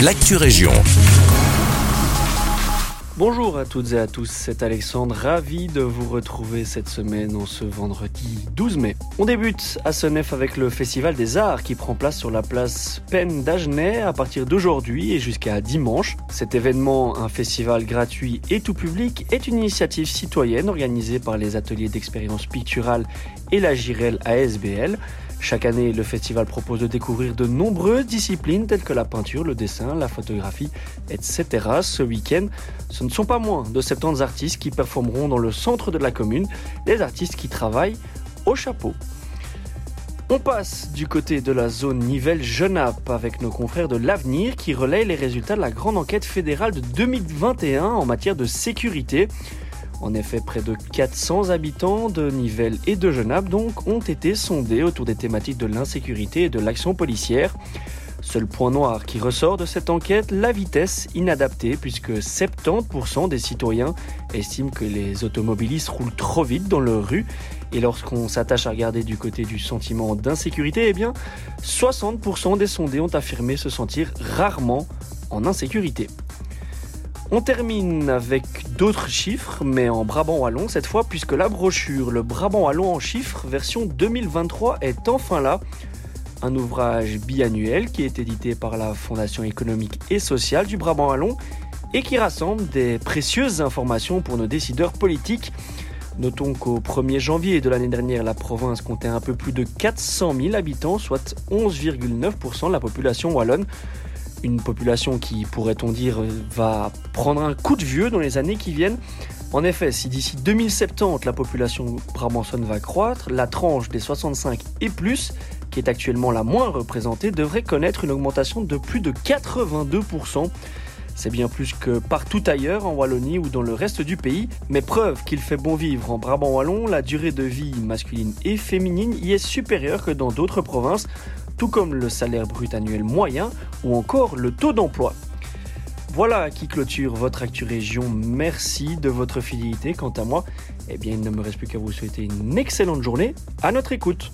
l'actu région. Bonjour à toutes et à tous, c'est Alexandre, ravi de vous retrouver cette semaine en ce vendredi 12 mai. On débute à Senef avec le Festival des Arts qui prend place sur la place Pen d'Agenais à partir d'aujourd'hui et jusqu'à dimanche. Cet événement, un festival gratuit et tout public, est une initiative citoyenne organisée par les ateliers d'expérience picturale et la Girel ASBL. Chaque année, le festival propose de découvrir de nombreuses disciplines telles que la peinture, le dessin, la photographie, etc. Ce week-end, ce ne sont pas moins de 70 artistes qui performeront dans le centre de la commune, des artistes qui travaillent au chapeau. On passe du côté de la zone Nivelles-Genappe avec nos confrères de l'Avenir qui relayent les résultats de la grande enquête fédérale de 2021 en matière de sécurité. En effet, près de 400 habitants de Nivelles et de Genappe donc ont été sondés autour des thématiques de l'insécurité et de l'action policière. Seul point noir qui ressort de cette enquête, la vitesse inadaptée, puisque 70% des citoyens estiment que les automobilistes roulent trop vite dans leur rue. Et lorsqu'on s'attache à regarder du côté du sentiment d'insécurité, eh bien, 60% des sondés ont affirmé se sentir rarement en insécurité. On termine avec d'autres chiffres, mais en Brabant Wallon cette fois, puisque la brochure Le Brabant Wallon en chiffres version 2023 est enfin là. Un ouvrage biannuel qui est édité par la Fondation économique et sociale du Brabant Wallon et qui rassemble des précieuses informations pour nos décideurs politiques. Notons qu'au 1er janvier de l'année dernière, la province comptait un peu plus de 400 000 habitants, soit 11,9% de la population wallonne une population qui, pourrait-on dire, va prendre un coup de vieux dans les années qui viennent. En effet, si d'ici 2070 la population brabançonne va croître, la tranche des 65 et plus, qui est actuellement la moins représentée, devrait connaître une augmentation de plus de 82%. C'est bien plus que partout ailleurs en Wallonie ou dans le reste du pays, mais preuve qu'il fait bon vivre en Brabant wallon, la durée de vie masculine et féminine y est supérieure que dans d'autres provinces, tout comme le salaire brut annuel moyen ou encore le taux d'emploi. Voilà qui clôture votre Actu Région. Merci de votre fidélité. Quant à moi, eh bien, il ne me reste plus qu'à vous souhaiter une excellente journée. À notre écoute.